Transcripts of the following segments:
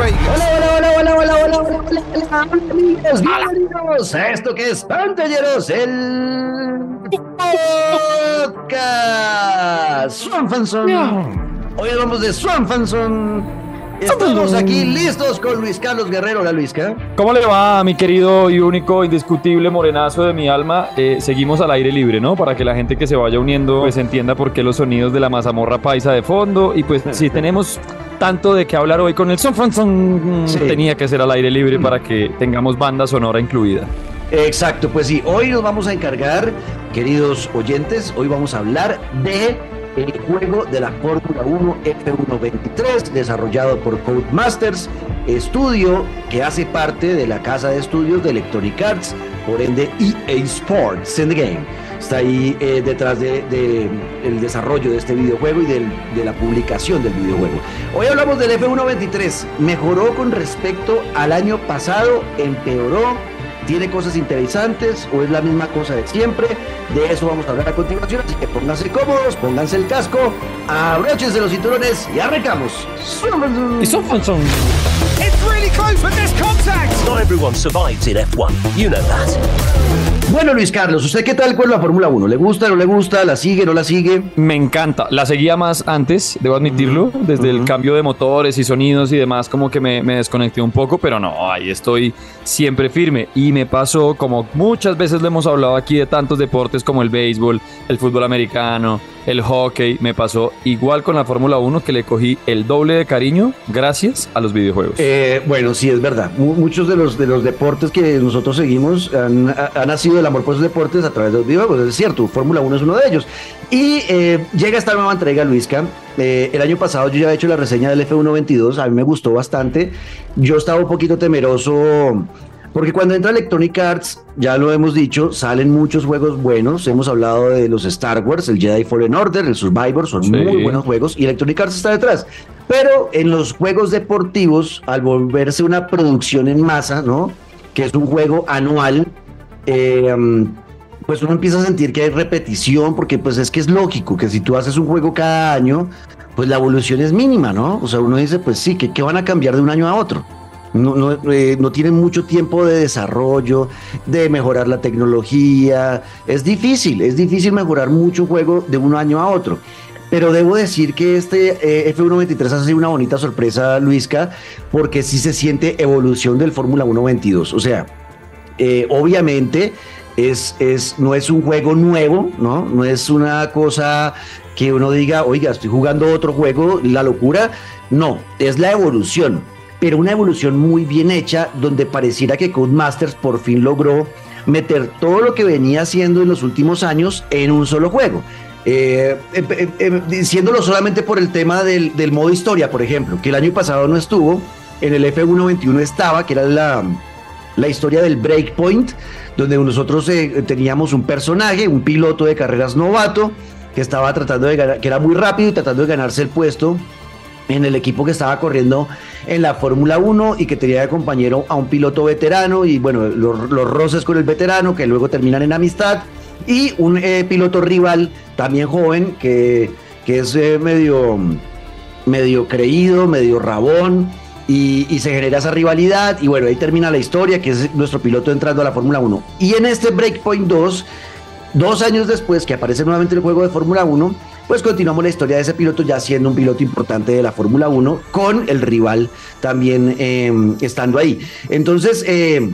Vegas. Hola, hola, hola, hola, hola, hola, hola, hola, bienvenidos, bienvenidos a esto que es Pantalleros, el podcast Swanfanson. Hoy hablamos de Swanfanson. Estamos aquí listos con Luis Carlos Guerrero, la Luisca. ¿Cómo le va, mi querido y único, indiscutible morenazo de mi alma? Eh, seguimos al aire libre, ¿no? Para que la gente que se vaya uniendo pues entienda por qué los sonidos de la mazamorra paisa de fondo. Y pues si tenemos tanto de qué hablar hoy con el son, son, son Sí. tenía que ser al aire libre para que tengamos banda sonora incluida. Exacto, pues sí, hoy nos vamos a encargar, queridos oyentes, hoy vamos a hablar de el juego de la Fórmula 1 F123 desarrollado por Codemasters, estudio que hace parte de la casa de estudios de Electronic Arts, por ende EA Sports in the Game. Está ahí eh, detrás de, de el desarrollo de este videojuego y del- de la publicación del videojuego. Hoy hablamos del F123. ¿Mejoró con respecto al año pasado? ¿Empeoró? ¿Tiene cosas interesantes o es la misma cosa de siempre? De eso vamos a hablar a continuación, así que pónganse cómodos, pónganse el casco, abróchense los cinturones y arrancamos. It's really close, but there's contact. Not everyone survives in F1. You know that. Bueno, Luis Carlos, ¿usted qué tal con la Fórmula 1? ¿Le gusta, no le gusta? ¿La sigue, no la sigue? Me encanta. La seguía más antes, debo admitirlo, desde el cambio de motores y sonidos y demás, como que me, me desconecté un poco, pero no, ahí estoy siempre firme. Y me pasó, como muchas veces lo hemos hablado aquí de tantos deportes como el béisbol, el fútbol americano, el hockey, me pasó igual con la Fórmula 1 que le cogí el doble de cariño gracias a los videojuegos. Eh, bueno, sí, es verdad. Mu- muchos de los, de los deportes que nosotros seguimos han, ha- ha nacido el amor por esos deportes a través de los videojuegos. Es cierto, Fórmula 1 es uno de ellos. Y eh, llega esta nueva entrega, Luisca. Eh, el año pasado yo ya he hecho la reseña del F122. A mí me gustó bastante. Yo estaba un poquito temeroso. Porque cuando entra Electronic Arts, ya lo hemos dicho, salen muchos juegos buenos. Hemos hablado de los Star Wars, el Jedi Fallen Order, el Survivor, son Sí. muy buenos juegos y Electronic Arts está detrás. Pero en los juegos deportivos, al volverse una producción en masa, ¿no? Que es un juego anual, eh, um, pues uno empieza a sentir que hay repetición, porque pues es que es lógico que si tú haces un juego cada año, pues la evolución es mínima, ¿no? O sea, uno dice, pues sí, que, van a cambiar de un año a otro. No, no, eh, no tienen mucho tiempo de desarrollo, de mejorar la tecnología. Es difícil, es difícil mejorar mucho juego de un año a otro. Pero debo decir que este eh, F123 ha sido una bonita sorpresa, Luisca, porque sí se siente evolución del Fórmula 122. O sea, eh, obviamente es, es, no es un juego nuevo, ¿no? No es una cosa que uno diga, oiga, estoy jugando otro juego, la locura. No, es la evolución, pero una evolución muy bien hecha, donde pareciera que Codemasters por fin logró meter todo lo que venía haciendo en los últimos años en un solo juego. Eh, eh, eh, eh, diciéndolo solamente por el tema del, del modo historia, por ejemplo, que el año pasado no estuvo, en el F121 estaba, que era la, la historia del Breakpoint, donde nosotros eh, teníamos un personaje, un piloto de carreras novato, que estaba tratando de que era muy rápido y tratando de ganarse el puesto en el equipo que estaba corriendo en la Fórmula 1 y que tenía de compañero a un piloto veterano y bueno, los, los roces con el veterano que luego terminan en amistad y un eh, piloto rival también joven que, que es eh, medio, medio creído, medio rabón y, se genera esa rivalidad y bueno, ahí termina la historia que es nuestro piloto entrando a la Fórmula 1. Y en este Breakpoint 2, dos años después que aparece nuevamente el juego de Fórmula 1, pues continuamos la historia de ese piloto ya siendo un piloto importante de la Fórmula 1 con el rival también eh, estando ahí. Entonces, eh,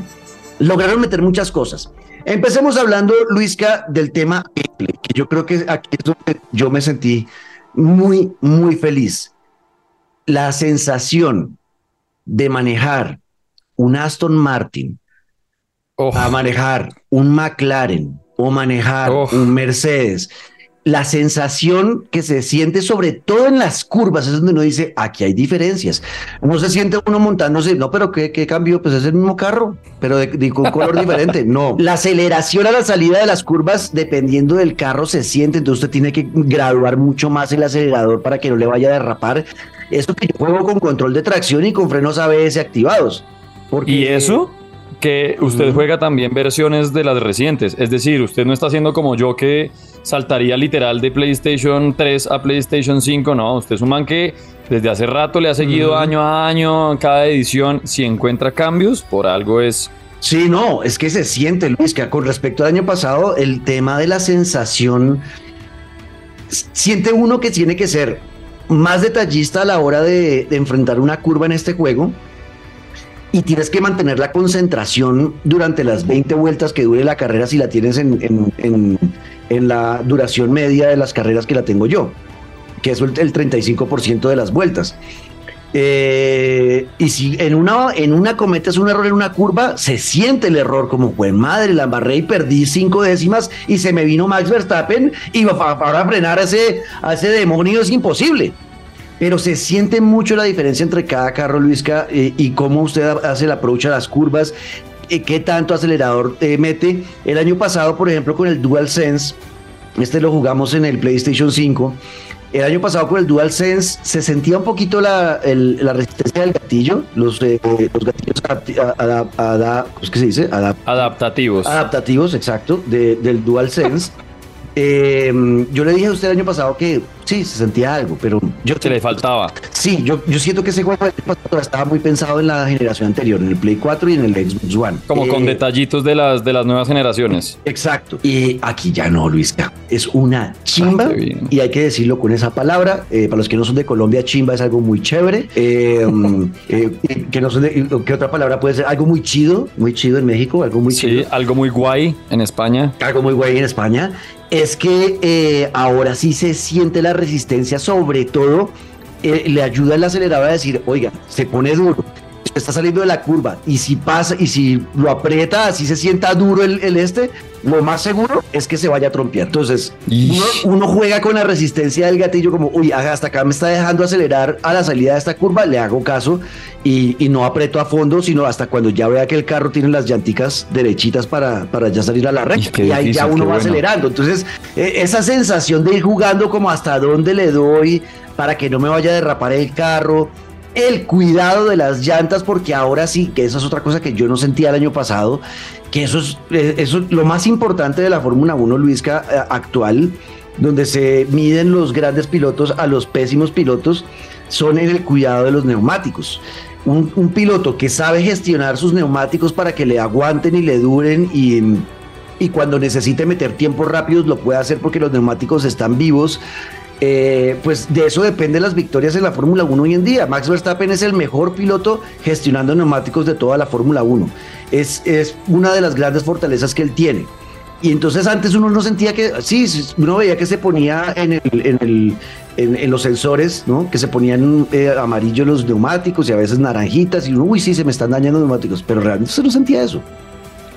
lograron meter muchas cosas. Empecemos hablando, Luisca, del tema que yo creo que aquí es donde yo me sentí muy, muy feliz. La sensación de manejar un Aston Martin Oh, a manejar un McLaren o manejar Oh. un Mercedes, la sensación que se siente sobre todo en las curvas es donde uno dice, aquí hay diferencias. No se siente uno montándose, no, pero ¿qué, qué cambio? Pues es el mismo carro, pero de, de- con color diferente. No, la aceleración a la salida de las curvas, dependiendo del carro, se siente, entonces usted tiene que graduar mucho más el acelerador para que no le vaya a derrapar. Eso que yo juego con control de tracción y con frenos ABS activados. Porque, ¿Y eso? que usted juega también versiones de las recientes. Es decir, usted no está haciendo como yo que saltaría literal de PlayStation 3 a PlayStation 5. No, usted es un man que desde hace rato le ha seguido año a año cada edición. Si encuentra cambios, por algo es Sí, no, es que se siente, Luis, que con respecto al año pasado, el tema de la sensación, siente uno que tiene que ser más detallista a la hora de, enfrentar una curva en este juego y tienes que mantener la concentración durante las 20 vueltas que dure la carrera si la tienes en, en, en, en la duración media de las carreras que la tengo yo, que es el, el 35% de las vueltas. Eh, y si en una, en una cometes un error en una curva, se siente el error como, pues madre, la embarré y perdí cinco décimas y se me vino Max Verstappen y para frenar a ese, demonio es imposible. Pero se siente mucho la diferencia entre cada carro, Luisca, eh, y cómo usted hace el approach a las curvas, eh, qué tanto acelerador eh, mete. El año pasado, por ejemplo, con el DualSense, este lo jugamos en el PlayStation 5. El año pasado con el DualSense se sentía un poquito la, el, la resistencia del gatillo, los, eh, los gatillos adapti- adap- adap- ¿cómo es que se dice? Adap- adaptativos. adaptativos, exacto, de- del DualSense. Eh, yo le dije a usted el año pasado que sí, se sentía algo, pero yo Se le faltaba. Sí, yo, yo siento que ese juego estaba muy pensado en la generación anterior, en el Play 4 y en el Xbox One. Como con Eh, detallitos de las, de las nuevas generaciones. Exacto. Y aquí ya no, Luisca. Es una chimba. Ah, qué bien. y hay que decirlo con esa palabra. Eh, para los que no son de Colombia, chimba es algo muy chévere. Eh, mm, eh, que no son de, ¿Qué otra palabra puede ser? Algo muy chido, muy chido en México, algo muy Sí, chido. algo muy guay en España. Algo muy guay en España. Es que eh, ahora sí se siente la resistencia, sobre todo eh, le ayuda el acelerador a decir, oiga, se pone duro. Está saliendo de la curva y si pasa y si lo aprieta, así se sienta duro el, el este, lo más seguro es que se vaya a trompear. Entonces, uno, uno juega con la resistencia del gatillo, como, uy, hasta acá me está dejando acelerar a la salida de esta curva, le hago caso y, y no aprieto a fondo, sino hasta cuando ya vea que el carro tiene las llanticas derechitas para, para ya salir a la recta. Y ahí ya uno va bueno. acelerando. Entonces, eh, esa sensación de ir jugando como hasta dónde le doy para que no me vaya a derrapar el carro. El cuidado de las llantas, porque ahora sí, que esa es otra cosa que yo no sentía el año pasado, que eso es, eh, eso es lo más importante de la Fórmula 1, Luisca, eh, actual, donde se miden los grandes pilotos a los pésimos pilotos, son en el cuidado de los neumáticos. Un, un piloto que sabe gestionar sus neumáticos para que le aguanten y le duren y, y cuando necesite meter tiempos rápidos lo puede hacer porque los neumáticos están vivos. Eh, pues de eso dependen las victorias en la Fórmula 1 hoy en día. Max Verstappen es el mejor piloto gestionando neumáticos de toda la Fórmula 1. Es, es una de las grandes fortalezas que él tiene. Y entonces antes uno no sentía que, sí, uno veía que se ponía en, el, en, el, en, en los sensores, ¿no? Que se ponían eh, amarillos los neumáticos y a veces naranjitas y uno, uy, sí, se me están dañando los neumáticos, pero realmente usted no sentía eso.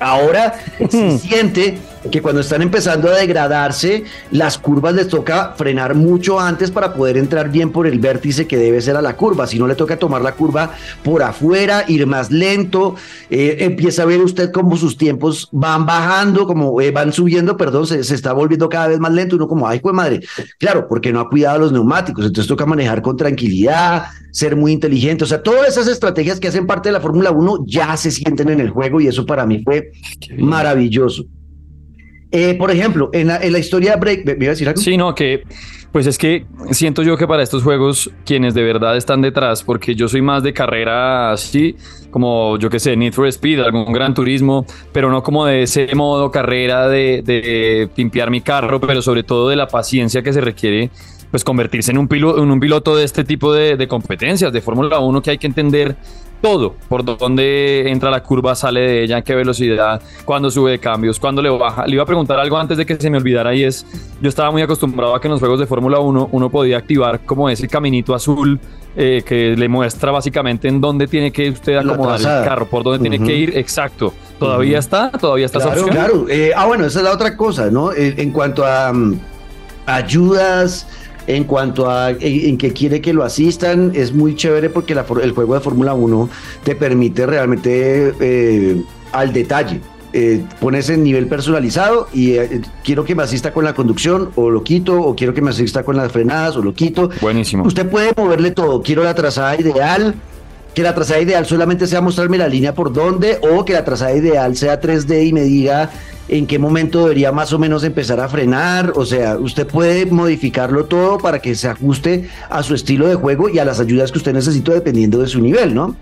Ahora se siente que cuando están empezando a degradarse, las curvas les toca frenar mucho antes para poder entrar bien por el vértice que debe ser a la curva. Si no, le toca tomar la curva por afuera, ir más lento. eh, empieza a ver usted cómo sus tiempos van bajando, como eh, van subiendo, perdón, se, se está volviendo cada vez más lento. Uno como, ay, pues madre, claro, porque no ha cuidado los neumáticos. Entonces toca manejar con tranquilidad, ser muy inteligente. O sea, todas esas estrategias que hacen parte de la Fórmula 1 ya se sienten en el juego y eso para mí fue maravilloso. Eh, por ejemplo, en la, en la historia Break, ¿me, me iba a decir algo? Sí, no, que pues es que siento yo que para estos juegos quienes de verdad están detrás, porque yo soy más de carrera así, como yo que sé, Need for Speed, algún gran turismo, pero no como de ese modo carrera de, de pimpear mi carro, pero sobre todo de la paciencia que se requiere pues convertirse en un, piloto, en un piloto de este tipo de, de competencias, de Fórmula 1, que hay que entender todo, por dónde entra la curva, sale de ella, en qué velocidad, cuándo sube de cambios, cuándo le baja. Le iba a preguntar algo antes de que se me olvidara y es, yo estaba muy acostumbrado a que en los juegos de Fórmula 1 uno podía activar como ese caminito azul eh, que le muestra básicamente en dónde tiene que usted acomodar el carro, por dónde tiene que ir, exacto. ¿Todavía está? ¿Todavía está esa Claro, opción? claro. Eh, ah, bueno, esa es la otra cosa, ¿no? Eh, en cuanto a mm, ayudas, en cuanto a en, que quiere que lo asistan, es muy chévere porque la el juego de Fórmula 1 te permite realmente eh, al detalle. Eh, pones en nivel personalizado y eh, quiero que me asista con la conducción o lo quito, o quiero que me asista con las frenadas o lo quito. Buenísimo. Usted puede moverle todo. Quiero la trazada ideal. que la trazada ideal solamente sea mostrarme la línea por dónde o que la trazada ideal sea 3D y me diga en qué momento debería más o menos empezar a frenar. O sea, usted puede modificarlo todo para que se ajuste a su estilo de juego y a las ayudas que usted necesita dependiendo de su nivel, ¿no?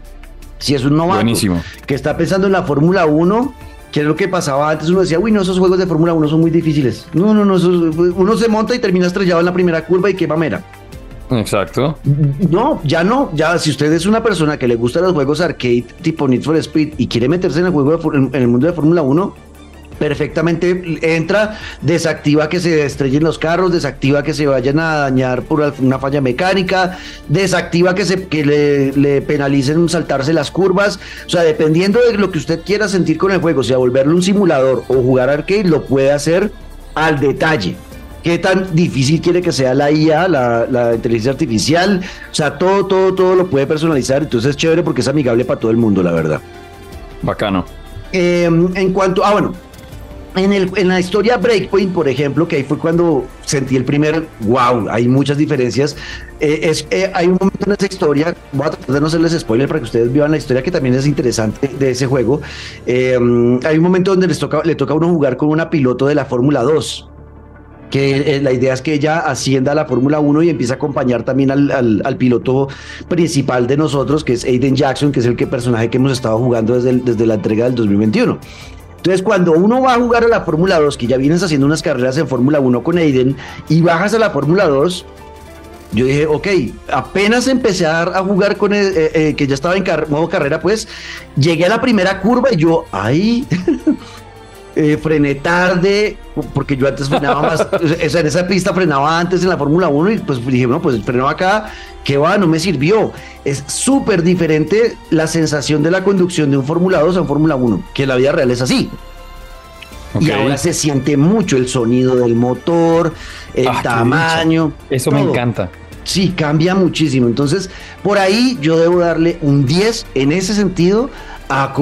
Si es un novato Buenísimo. que está pensando en la Fórmula 1, que es lo que pasaba antes, uno decía, uy, no, esos juegos de Fórmula 1 son muy difíciles. No, no, no, esos- uno se monta y termina estrellado en la primera curva y qué mamera. Exacto. No, ya no, ya si usted es una persona que le gusta los juegos arcade tipo Need for Speed y quiere meterse en el juego de en el mundo de Fórmula 1, perfectamente entra, desactiva que se estrellen los carros, desactiva que se vayan a dañar por una falla mecánica, desactiva que se que le, le penalicen saltarse las curvas, o sea, dependiendo de lo que usted quiera sentir con el juego, sea volverlo un simulador o jugar arcade, lo puede hacer al detalle qué tan difícil quiere que sea la IA, la, la inteligencia artificial, o sea, todo, todo, todo lo puede personalizar, entonces es chévere porque es amigable para todo el mundo, la verdad. Bacano. Eh, en cuanto, ah, bueno, en, el, en la historia Breakpoint, por ejemplo, que ahí fue cuando sentí el primer, wow, hay muchas diferencias. eh, es, eh, hay un momento en esa historia, voy a tratar de no hacerles spoiler para que ustedes vean la historia que también es interesante de ese juego. Eh, hay un momento donde les toca, le toca a uno jugar con una piloto de la Fórmula 2 que eh, la idea es que ella ascienda a la Fórmula 1 y empiece a acompañar también al, al- al piloto principal de nosotros, que es Aiden Jackson, que es el que, personaje que hemos estado jugando desde, el- desde la entrega del 2021. Entonces, cuando uno va a jugar a la Fórmula 2, que ya vienes haciendo unas carreras en Fórmula 1 con Aiden, y bajas a la Fórmula 2, yo dije, ok, apenas empecé a, jugar con, el, eh, eh, que ya estaba en modo carrera, pues, llegué a la primera curva y yo, ay, eh, frené tarde, porque yo antes frenaba más, o sea, en esa pista frenaba antes en la Fórmula 1 y pues dije, no, pues freno acá, que va, no me sirvió. Es súper diferente la sensación de la conducción de un Fórmula 2 a un Fórmula 1, que la vida real es así. Y ahora se siente mucho el sonido del motor, el Ah, tamaño. Eso me encanta. Sí, cambia muchísimo. Entonces, por ahí yo debo darle un 10 en ese sentido a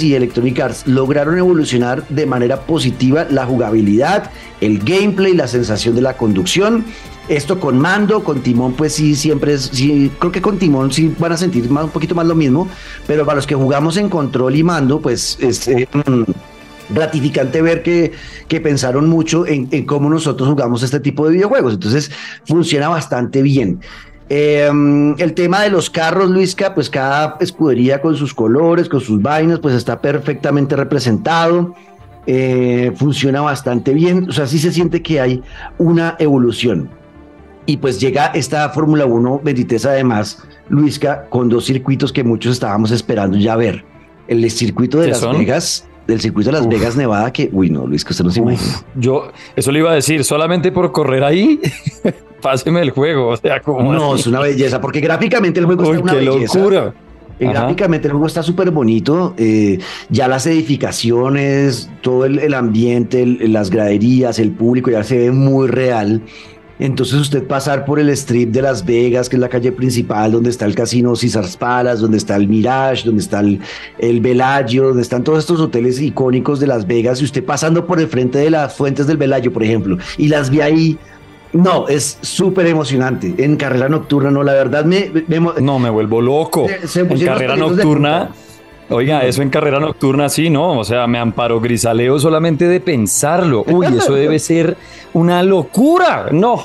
y Electronic Arts. Lograron evolucionar de manera positiva la jugabilidad, el gameplay, la sensación de la conducción. Esto con mando, con timón, pues sí, siempre es, sí, creo que con timón sí van a sentir más, un poquito más lo mismo, pero para los que jugamos en control y mando, pues es eh, mm, gratificante ver que, que pensaron mucho en cómo nosotros jugamos este tipo de videojuegos. Entonces, funciona bastante bien. Eh, el tema de los carros, Luisca, pues cada escudería con sus colores, con sus vainas, pues está perfectamente representado. Eh, funciona bastante bien. O sea, sí se siente que hay una evolución. Y pues llega esta Fórmula 1 23 además, Luisca, con dos circuitos que muchos estábamos esperando ya ver. El circuito de ¿Qué Las son? Vegas, del circuito de Las Uf. Vegas, Nevada, que, uy, no, Luis, que usted no se imagina. Yo, eso le iba a decir, solamente por correr ahí, páseme el juego. O sea, como No, así? es una belleza, porque gráficamente el juego Uy, está una qué belleza. locura. Eh, Ajá. Gráficamente el juego está súper bonito. eh, ya las edificaciones, todo el, el ambiente, el- las graderías, el público ya se ve muy real. Entonces usted pasar por el strip de Las Vegas, que es la calle principal, donde está el casino Caesars Palace, donde está el Mirage, donde está el, el Bellagio, donde están todos estos hoteles icónicos de Las Vegas, y usted pasando por el frente de las fuentes del Bellagio, por ejemplo, y las ve ahí, no, es súper emocionante. En carrera nocturna, no, la verdad me... No, me vuelvo loco. Se- se en carrera de nocturna. Oiga, eso en carrera nocturna sí, ¿no? O sea, me amparó grisaleo solamente de pensarlo. Uy, eso debe ser una locura. No.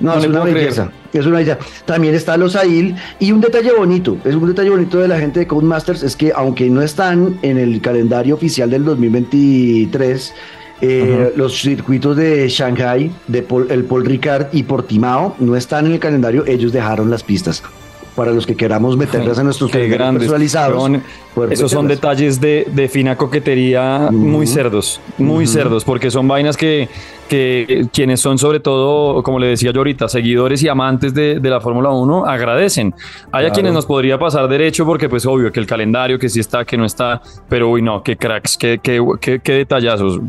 No, No es una belleza. Es una belleza. También está los AIL y un detalle bonito, es un detalle bonito de la gente de Codemasters, es que aunque no están en el calendario oficial del 2023, eh, los circuitos de Shanghai, de Paul- el Paul Ricard y Portimao no están en el calendario, ellos dejaron las pistas. Para los que queramos meterlas en nuestros grandes. Son- poder Esos son meterlas. detalles de, de fina coquetería muy Ujú. cerdos, muy Ujú. cerdos, porque son vainas que, que quienes son sobre todo, como le decía yo ahorita, seguidores y amantes de, de la Fórmula 1 agradecen. Hay a Claro. quienes nos podría pasar derecho porque pues obvio que el calendario, que sí está, que no está, pero uy no, qué cracks, qué, qué, qué, qué detallazos.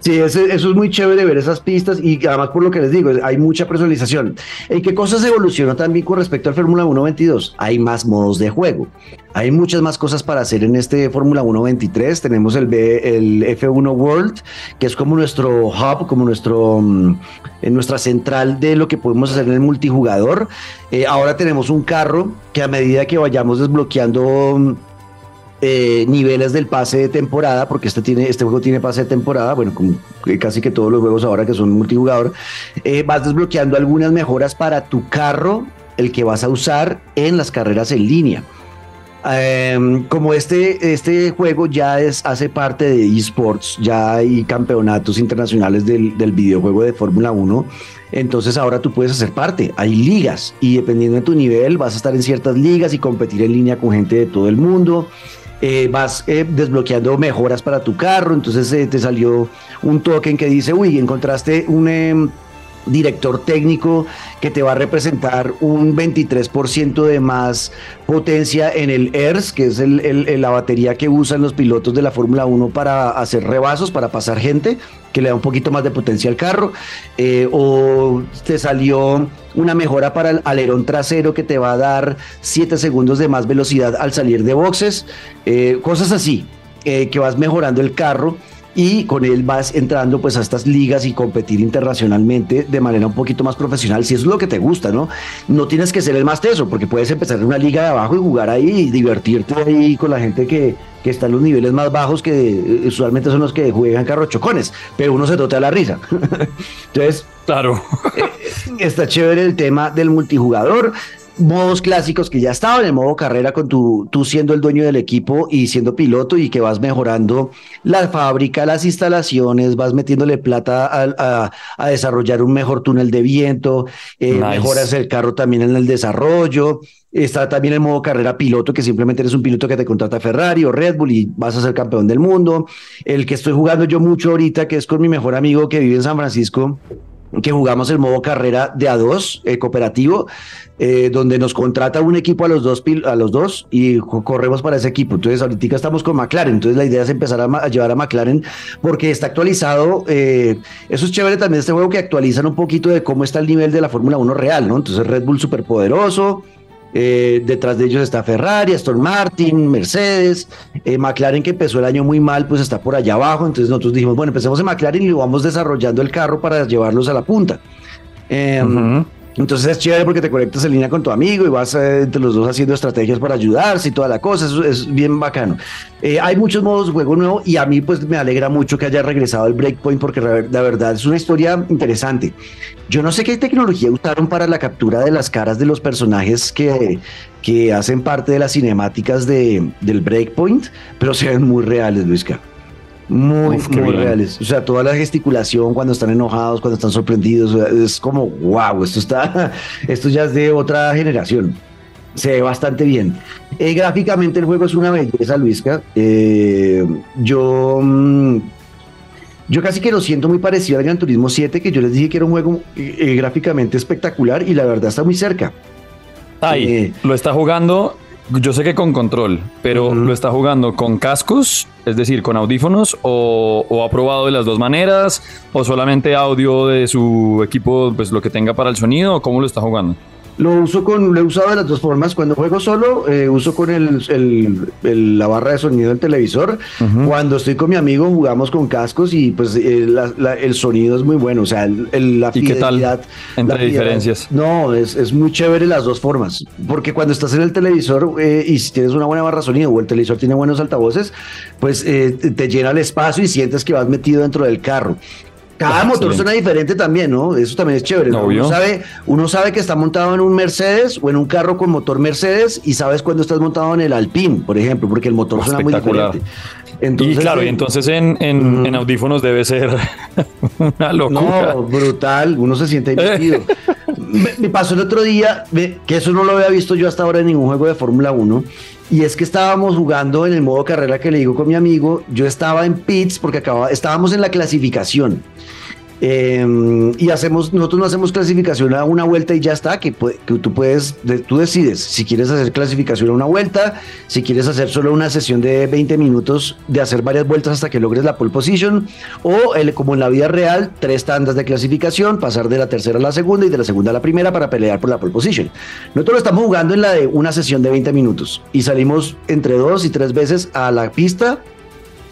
Sí, eso, es muy chévere ver esas pistas y además por lo que les digo, hay mucha personalización. ¿En qué cosas evolucionó también con respecto al Fórmula 1 22? Hay más modos de juego. Hay muchas más cosas para hacer en este Fórmula 1 23. Tenemos el, B, el F1 World, que es como nuestro hub, como nuestro, mm, en nuestra central de lo que podemos hacer en el multijugador. Eh, ahora tenemos un carro que a medida que vayamos desbloqueando mm, eh, niveles del pase de temporada, porque este, tiene, este juego tiene pase de temporada, bueno, como casi que todos los juegos ahora que son multijugador, eh, vas desbloqueando algunas mejoras para tu carro, el que vas a usar en las carreras en línea. Em, como este, este juego ya es, hace parte de esports, ya hay campeonatos internacionales del, del videojuego de Fórmula 1, entonces ahora tú puedes hacer parte. Hay ligas y dependiendo de tu nivel vas a estar en ciertas ligas y competir en línea con gente de todo el mundo. Eh, vas eh, desbloqueando mejoras para tu carro, entonces eh, te salió un token que dice, uy, encontraste un em, director técnico que te va a representar un 23% de más potencia en el ERS, que es el, la batería que usan los pilotos de la Fórmula 1 para hacer rebasos, para pasar gente, que le da un poquito más de potencia al carro, eh, o te salió una mejora para el alerón trasero que te va a dar 7 segundos de más velocidad al salir de boxes, eh, cosas así, eh, que vas mejorando el carro y con él vas entrando pues a estas ligas y competir internacionalmente de manera un poquito más profesional, si eso es lo que te gusta, ¿no? No tienes que ser el más teso, porque puedes empezar en una liga de abajo y jugar ahí y divertirte ahí con la gente que, que está en los niveles más bajos, que eh, usualmente son los que juegan carrochocones, pero uno se toca la risa. Entonces, claro. Eh, está chévere el tema del multijugador modos clásicos que ya estaban, el modo carrera con tu, tú siendo el dueño del equipo y siendo piloto y que vas mejorando la fábrica, las instalaciones, vas metiéndole plata a, a, desarrollar un mejor túnel de viento, eh, mejoras el carro también en el desarrollo. Está también el modo carrera piloto, que simplemente eres un piloto que te contrata Ferrari o Red Bull y vas a ser campeón del mundo. El que estoy jugando yo mucho ahorita, que es con mi mejor amigo que vive en San Francisco, que jugamos el modo carrera de A2 eh, cooperativo, eh, donde nos contrata un equipo a los dos a los dos y corremos para ese equipo. Entonces ahorita estamos con McLaren, entonces la idea es empezar a, llevar a McLaren porque está actualizado. Eh, eso es chévere también este juego que actualizan un poquito de cómo está el nivel de la Fórmula 1 real, ¿no? Entonces Red Bull súper poderoso, eh, detrás de ellos está Ferrari, Aston Martin, Mercedes, eh, McLaren que empezó el año muy mal, pues está por allá abajo. Entonces nosotros dijimos, bueno, empecemos en McLaren y vamos desarrollando el carro para llevarlos a la punta. Em, entonces es chévere porque te conectas en línea con tu amigo y vas eh, entre los dos haciendo estrategias para ayudarse y toda la cosa. Eso es bien bacano. Eh, hay muchos modos de juego nuevo y a mí pues me alegra mucho que haya regresado el Breakpoint porque la verdad es una historia interesante. Yo no sé qué tecnología usaron para la captura de las caras de los personajes que, que hacen parte de las cinemáticas de, del Breakpoint, pero se ven muy reales, Luisca muy, muy reales. O sea, toda la gesticulación cuando están enojados, cuando están sorprendidos, es como, wow, esto está, esto ya es de otra generación. Se ve bastante bien. Eh, gráficamente el juego es una belleza, Luisca. Eh, yo, mm, yo casi que lo siento muy parecido al Gran Turismo 7, que yo les dije que era un juego eh, gráficamente espectacular y la verdad está muy cerca. Ahí, lo está jugando yo sé que con control, pero ¿lo está jugando con cascos? Es decir, con audífonos o, ha probado de las dos maneras o solamente audio de su equipo, pues lo que tenga para el sonido o cómo lo está jugando. Lo uso con, lo he usado de las dos formas. Cuando juego solo, eh, uso con el, la barra de sonido del televisor. Cuando estoy con mi amigo, jugamos con cascos y pues eh, el sonido es muy bueno. O sea, la ¿Y qué tal entre diferencias? No, es, es, muy chévere las dos formas. Porque cuando estás en el televisor eh, y si tienes una buena barra de sonido o el televisor tiene buenos altavoces, pues te llena el espacio y sientes que vas metido dentro del carro. Cada motor suena diferente también, ¿no? Eso también es chévere. Uno, sabe, uno sabe que está montado en un Mercedes o en un carro con motor Mercedes y sabes cuando estás montado en el Alpine, por ejemplo, porque el motor suena muy diferente. y claro, y entonces en, en, audífonos debe ser una locura. No, brutal, uno se siente divertido. me, pasó el otro día, que eso no lo había visto yo hasta ahora en ningún juego de Fórmula 1, y es que estábamos jugando en el modo carrera que le digo con mi amigo, yo estaba en pits porque acababa, estábamos en la clasificación Eh, y hacemos, nosotros no hacemos clasificación a una vuelta y ya está, que, que tú puedes, tú decides si quieres hacer clasificación a una vuelta, si quieres hacer solo una sesión de 20 minutos de hacer varias vueltas hasta que logres la pole position, o el, como en la vida real, tres tandas de clasificación, pasar de la tercera a la segunda y de la segunda a la primera para pelear por la pole position. Nosotros lo estamos jugando en la de una sesión de 20 minutos y salimos entre dos y tres veces a la pista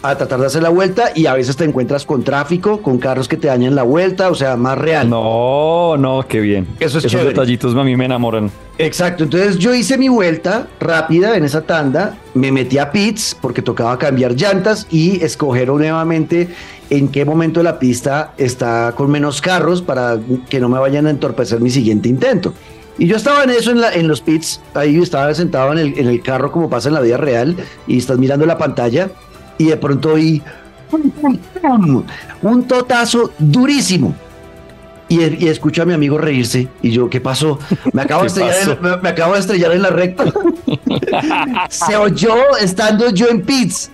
a tratar de hacer la vuelta y a veces te encuentras con tráfico, con carros que te dañan la vuelta, o sea, más real. No, no, qué bien. Eso es Esos chévere. detallitos a mí me enamoran. Exacto, entonces yo hice mi vuelta rápida en esa tanda, me metí a pits porque tocaba cambiar llantas y escoger nuevamente en qué momento de la pista está con menos carros para que no me vayan a entorpecer mi siguiente intento. Y yo estaba en eso, en, la, en los pits, ahí estaba sentado en el, en el carro como pasa en la vida real y estás mirando la pantalla y de pronto oí un totazo durísimo. Y, y, escucho a mi amigo reírse y yo, ¿qué pasó? Me acabo, de estrellar, en, me, me acabo de estrellar en la recta. Se oyó estando yo en pits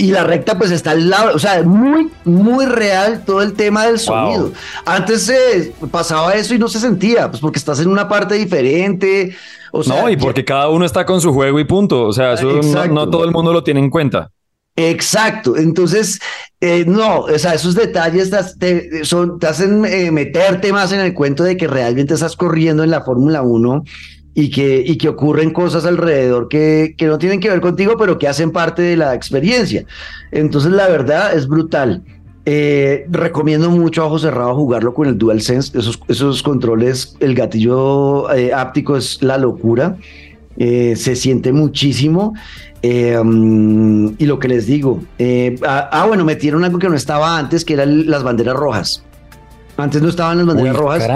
y la recta pues está al lado, o sea, muy, muy real todo el tema del sonido. Wow. Antes eh, pasaba eso y no se sentía, pues porque estás en una parte diferente. O sea, no, y porque ya... cada uno está con su juego y punto. O sea, eso no, no todo el mundo lo tiene en cuenta. Exacto, entonces, eh, no, o sea, esos detalles te, son, te hacen eh, meterte más en el cuento de que realmente estás corriendo en la Fórmula 1 y que, y que ocurren cosas alrededor que, que no tienen que ver contigo, pero que hacen parte de la experiencia. Entonces, la verdad es brutal. Eh, recomiendo mucho a ojo cerrado jugarlo con el DualSense, esos, esos controles, el gatillo eh, áptico es la locura, eh, se siente muchísimo. Eh, um, y lo que les digo, eh, ah, ah, bueno, metieron algo que no estaba antes, que eran las banderas rojas. Antes no estaban las banderas Uy, rojas.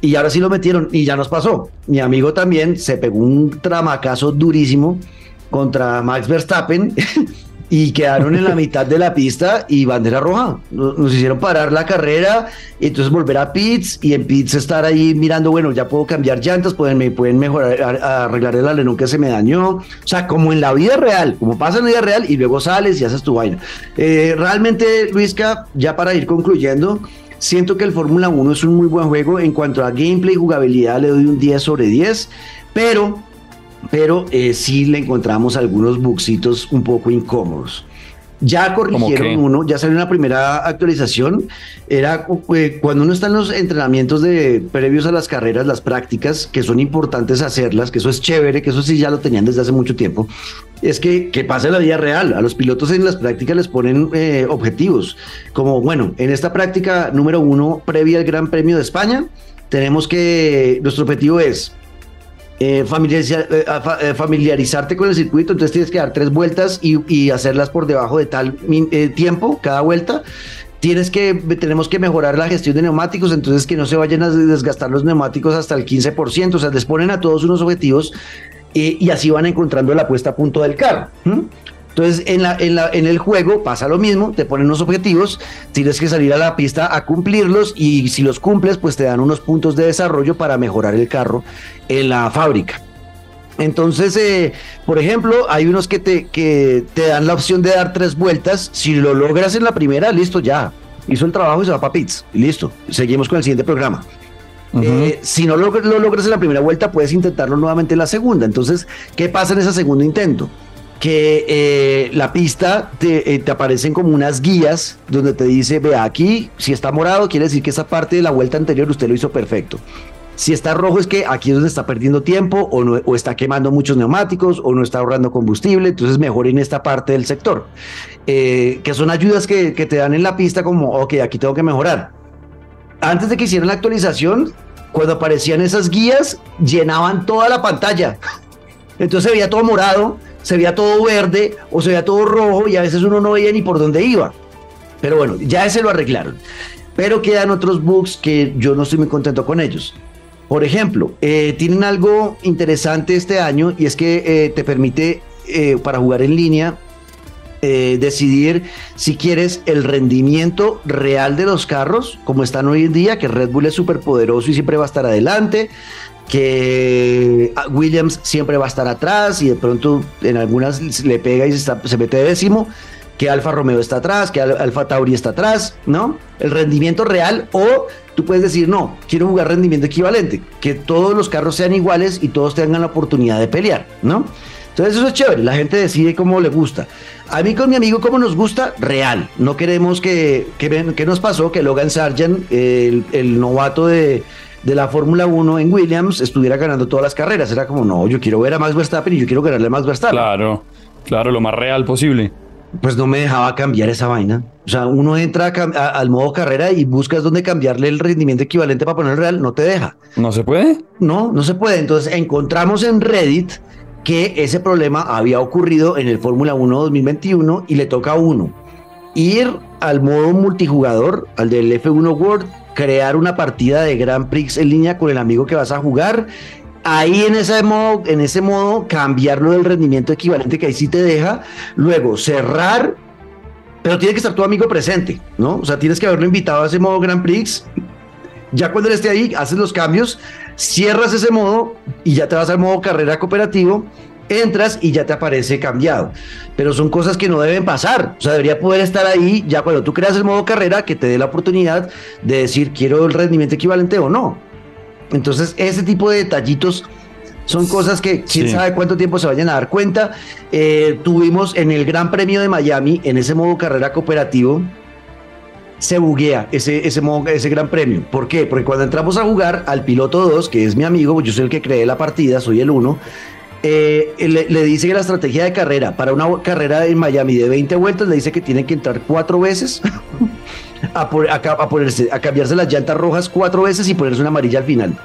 Y ahora sí lo metieron y ya nos pasó. Mi amigo también se pegó un tramacazo durísimo contra Max Verstappen y quedaron en la mitad de la pista y bandera roja. Nos hicieron parar la carrera y entonces volver a pits y en pits estar ahí mirando, bueno, ya puedo cambiar llantas, pueden, pueden mejorar, arreglar el alerón que se me dañó. O sea, como en la vida real, como pasa en la vida real y luego sales y haces tu vaina. Eh, realmente, Luisca, ya para ir concluyendo, Siento que el Fórmula 1 es un muy buen juego. En cuanto a gameplay y jugabilidad, le doy un 10 sobre 10. Pero, pero eh, sí le encontramos algunos bugsitos un poco incómodos. Ya corrigieron uno, ya salió una primera actualización. Era eh, cuando uno está en los entrenamientos de previos a las carreras, las prácticas, que son importantes hacerlas, que eso es chévere, que eso sí ya lo tenían desde hace mucho tiempo. Es que, que pasa en la vida real. A los pilotos en las prácticas les ponen eh, objetivos, como bueno, en esta práctica número uno, previa al Gran Premio de España, tenemos que nuestro objetivo es eh, familiarizar, eh, familiarizarte con el circuito, entonces tienes que dar tres vueltas y, hacerlas por debajo de tal eh, tiempo cada vuelta. Tienes que, tenemos que mejorar la gestión de neumáticos, entonces que no se vayan a desgastar los neumáticos hasta el 15%, o sea, les ponen a todos unos objetivos y así van encontrando la puesta a punto del carro. Entonces, en, la, en, la, en, el juego pasa lo mismo, te ponen unos objetivos, tienes que salir a la pista a cumplirlos y si los cumples, pues te dan unos puntos de desarrollo para mejorar el carro en la fábrica. Entonces, eh, por ejemplo, hay unos que te, que te dan la opción de dar tres vueltas. Si lo logras en la primera, listo, ya. Hizo el trabajo y se va para pits. Listo. Seguimos con el siguiente programa. Uh -huh. eh, si no lo, lo logras en la primera vuelta, puedes intentarlo nuevamente en la segunda. Entonces, ¿qué pasa en ese segundo intento? Que eh, la pista te, eh, te, aparecen como unas guías donde te dice, vea aquí, si está morado, quiere decir que esa parte de la vuelta anterior usted lo hizo perfecto. Si está rojo es que aquí es donde está perdiendo tiempo o, está quemando muchos neumáticos o no está ahorrando combustible, entonces mejor en esta parte del sector. Eh, que son ayudas que, que te dan en la pista como, ok, aquí tengo que mejorar. Antes de que hicieran la actualización, cuando aparecían esas guías, llenaban toda la pantalla. Entonces se veía todo morado, se veía todo verde o se veía todo rojo y a veces uno no veía ni por dónde iba. Pero bueno, ya ese lo arreglaron. Pero quedan otros bugs que yo no estoy muy contento con ellos. Por ejemplo, eh, tienen algo interesante este año y es que eh, te permite eh, para jugar en línea decidir si quieres el rendimiento real de los carros, como están hoy en día, que Red Bull es súper poderoso y siempre va a estar adelante, que Williams siempre va a estar atrás y de pronto en algunas le pega y se, mete décimo. que Alfa Romeo está atrás, que Alfa Tauri está atrás, ¿no? El rendimiento real o tú puedes decir, no, quiero jugar rendimiento equivalente, que todos los carros sean iguales y todos tengan la oportunidad de pelear, ¿no? Entonces eso es chévere, la gente decide cómo le gusta. A mí con mi amigo, ¿cómo nos gusta? Real. No queremos que, que, nos pasó que Logan Sargent, el novato de, de la Fórmula 1 en Williams, estuviera ganando todas las carreras. Era como, no, yo quiero ver a Max Verstappen y yo quiero ganarle a Max Verstappen. Claro, claro, lo más real posible pues no me dejaba cambiar esa vaina. O sea, uno entra al modo carrera y buscas dónde cambiarle el rendimiento equivalente para poner el real, no te deja. ¿No se puede? No, no se puede. Entonces encontramos en Reddit que ese problema había ocurrido en el Fórmula 1 2021 y le toca a uno ir al modo multijugador, al del F1 World, crear una partida de Grand Prix en línea con el amigo que vas a jugar ahí en ese modo, en ese modo cambiarlo del rendimiento equivalente que ahí sí te deja, luego cerrar, pero tiene que estar tu amigo presente, ¿no? O sea, tienes que haberlo invitado a ese modo Grand Prix. Ya cuando él esté ahí, haces los cambios, cierras ese modo y ya te vas al modo carrera cooperativo, entras y ya te aparece cambiado. Pero son cosas que no deben pasar. O sea, debería poder estar ahí ya cuando tú creas el modo carrera que te dé la oportunidad de decir quiero el rendimiento equivalente o no. Entonces, ese tipo de detallitos son cosas que quién sabe cuánto tiempo se vayan a dar cuenta. Eh, tuvimos en el Gran Premio de Miami, en ese modo carrera cooperativo, se buguea ese, ese, modo, ese gran premio. ¿Por qué? Porque cuando entramos a jugar al piloto 2, que es mi amigo, yo soy el que creé la partida, soy el 1, eh, le, dice que la estrategia de carrera, para una carrera en Miami de 20 vueltas, le dice que tiene que entrar cuatro veces a, a, ponerse, a cambiarse las llantas rojas cuatro veces y ponerse una amarilla al final.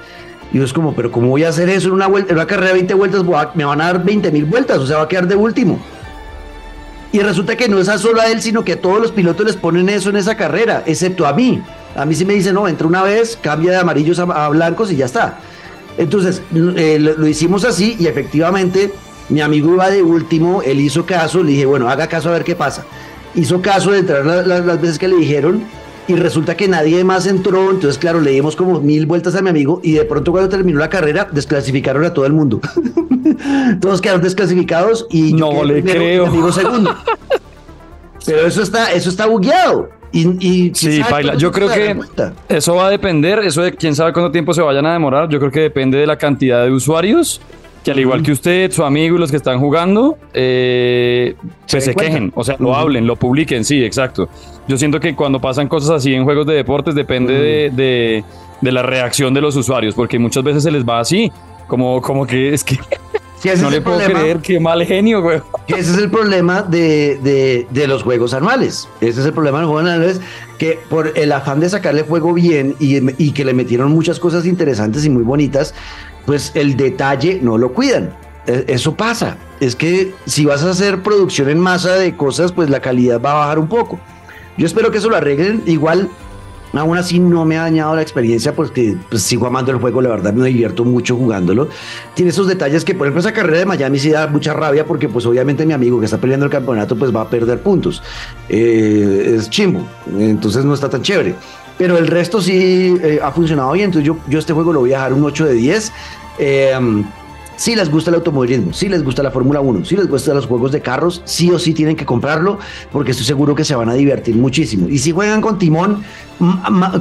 Y yo es como, pero ¿cómo voy a hacer eso en una, vuelta, en una carrera de 20 vueltas? me van a dar 20 mil vueltas, o sea, va a quedar de último. Y resulta que no es a solo a él, sino que a todos los pilotos les ponen eso en esa carrera, excepto a mí. A mí sí me dicen, no, entra una vez, cambia de amarillos a, blancos y ya está. Entonces, eh, lo, hicimos así y efectivamente mi amigo iba de último, él hizo caso, le dije, bueno, haga caso a ver qué pasa hizo caso de entrar las, veces que le dijeron y resulta que nadie más entró, entonces claro, le dimos como mil vueltas a mi amigo y de pronto cuando terminó la carrera desclasificaron a todo el mundo. Todos quedaron desclasificados y no le creo. amigo segundo. Pero eso está, eso está bugueado. Y, sí, baila. Yo creo que eso va a depender, eso de quién sabe cuánto tiempo se vayan a demorar. Yo creo que depende de la cantidad de usuarios que al igual que usted, su amigo y los que están jugando, eh, pues se, quejen, o sea, lo hablen, lo publiquen, sí, exacto. Yo siento que cuando pasan cosas así en juegos de deportes depende de, la reacción de los usuarios, porque muchas veces se les va así, como, como que es que no le puedo creer, qué mal genio, güey. ese es el problema de, los juegos anuales. Ese es el problema de los juegos anuales, que por el afán de sacarle juego bien y, y que le metieron muchas cosas interesantes y muy bonitas, pues el detalle no lo cuidan. E, eso pasa. Es que si vas a hacer producción en masa de cosas, pues la calidad va a bajar un poco. Yo espero que eso lo arreglen. Igual, aún así no me ha dañado la experiencia porque pues, sigo amando el juego. La verdad me divierto mucho jugándolo. Tiene esos detalles que, por ejemplo, esa carrera de Miami sí da mucha rabia porque pues obviamente mi amigo que está peleando el campeonato pues va a perder puntos. Eh, es chimbo. Entonces no está tan chévere pero el resto sí eh, ha funcionado bien. Entonces yo, yo este juego lo voy a dejar un 8 de 10. Eh, si les gusta el automovilismo, si les gusta la Fórmula 1, si les gustan los juegos de carros, sí o sí tienen que comprarlo porque estoy seguro que se van a divertir muchísimo. Y si juegan con timón,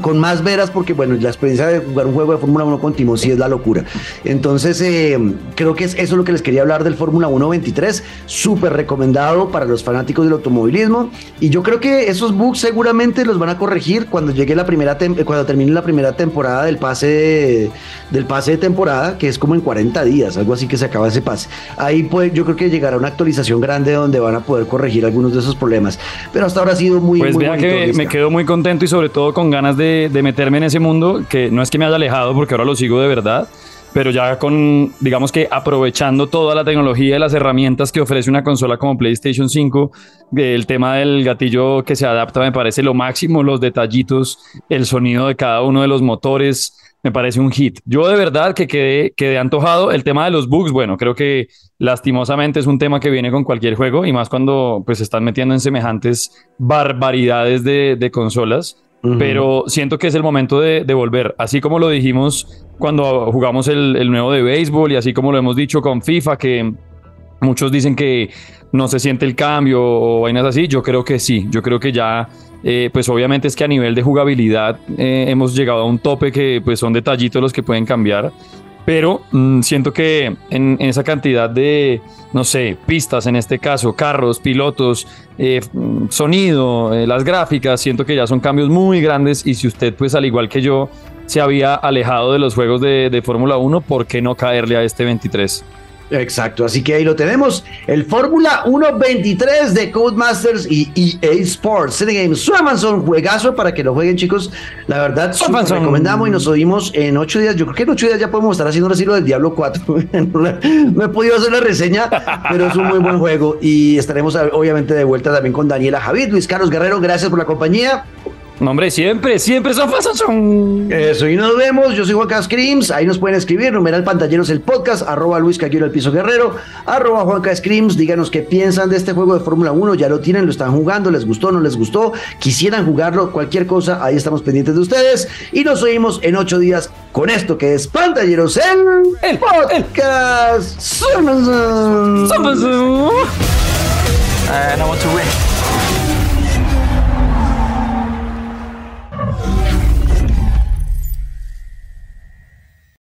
con más veras, porque bueno, la experiencia de jugar un juego de Fórmula 1 con timón sí es la locura. Entonces, eh, creo que es eso lo que les quería hablar del Fórmula 1 23. Súper recomendado para los fanáticos del automovilismo. Y yo creo que esos bugs seguramente los van a corregir cuando llegue la primera cuando termine la primera temporada del pase del pase de temporada, que es como en 40 días algo así que se acaba ese pase. Ahí pues yo creo que llegará una actualización grande donde van a poder corregir algunos de esos problemas. Pero hasta ahora ha sido muy... Pues vea que me quedo muy contento y sobre todo con ganas de, de meterme en ese mundo, que no es que me haya alejado porque ahora lo sigo de verdad pero ya con, digamos que aprovechando toda la tecnología y las herramientas que ofrece una consola como PlayStation 5, el tema del gatillo que se adapta me parece lo máximo, los detallitos, el sonido de cada uno de los motores, me parece un hit. Yo de verdad que quedé, quedé antojado. El tema de los bugs, bueno, creo que lastimosamente es un tema que viene con cualquier juego y más cuando pues se están metiendo en semejantes barbaridades de, consolas. Pero siento que es el momento de, volver. Así como lo dijimos cuando jugamos el, el nuevo de béisbol y así como lo hemos dicho con FIFA, que muchos dicen que no se siente el cambio o vainas así, yo creo que sí, yo creo que ya eh, pues obviamente es que a nivel de jugabilidad eh, hemos llegado a un tope que pues son detallitos los que pueden cambiar, pero mm, siento que en, esa cantidad de, no sé, pistas en este caso, carros, pilotos, eh, sonido, las gráficas, siento que ya son cambios muy grandes y si usted pues al igual que yo se había alejado de los juegos de, de Fórmula 1, ¿por qué no caerle a este 23? Exacto, así que ahí lo tenemos, el Fórmula 1.23 de Codemasters y EA Sports. Cine Games, Swamanson, juegazo para que lo jueguen chicos, la verdad, lo recomendamos y nos oímos en ocho días, yo creo que en ocho días ya podemos estar haciendo el asilo del Diablo 4, no he podido hacer la reseña, pero es un muy buen juego. Y estaremos obviamente de vuelta también con Daniela Javid, Luis Carlos Guerrero, gracias por la compañía. No, hombre, siempre, siempre son son. Eso, y nos vemos. Yo soy Juan Screams. Ahí nos pueden escribir. Numeral Pantalleros el podcast. Arroba Luis Caguero el Piso Guerrero. Arroba Juan Screams. Díganos qué piensan de este juego de Fórmula 1. Ya lo tienen, lo están jugando. ¿Les gustó? ¿No les gustó? ¿Quisieran jugarlo? Cualquier cosa. Ahí estamos pendientes de ustedes. Y nos oímos en ocho días con esto que es Pantalleros en el podcast. Somos. And I want to win.